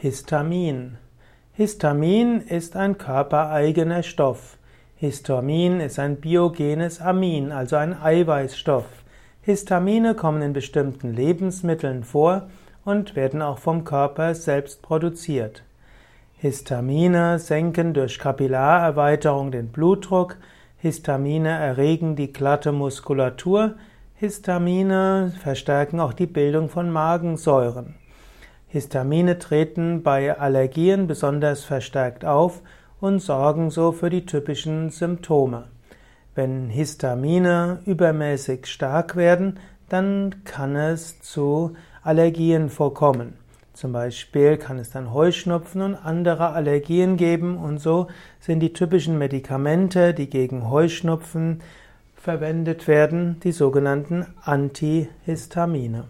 Histamin. Histamin ist ein körpereigener Stoff. Histamin ist ein biogenes Amin, also ein Eiweißstoff. Histamine kommen in bestimmten Lebensmitteln vor und werden auch vom Körper selbst produziert. Histamine senken durch Kapillarerweiterung den Blutdruck, Histamine erregen die glatte Muskulatur, Histamine verstärken auch die Bildung von Magensäuren. Histamine treten bei Allergien besonders verstärkt auf und sorgen so für die typischen Symptome. Wenn Histamine übermäßig stark werden, dann kann es zu Allergien vorkommen. Zum Beispiel kann es dann Heuschnupfen und andere Allergien geben und so sind die typischen Medikamente, die gegen Heuschnupfen verwendet werden, die sogenannten Antihistamine.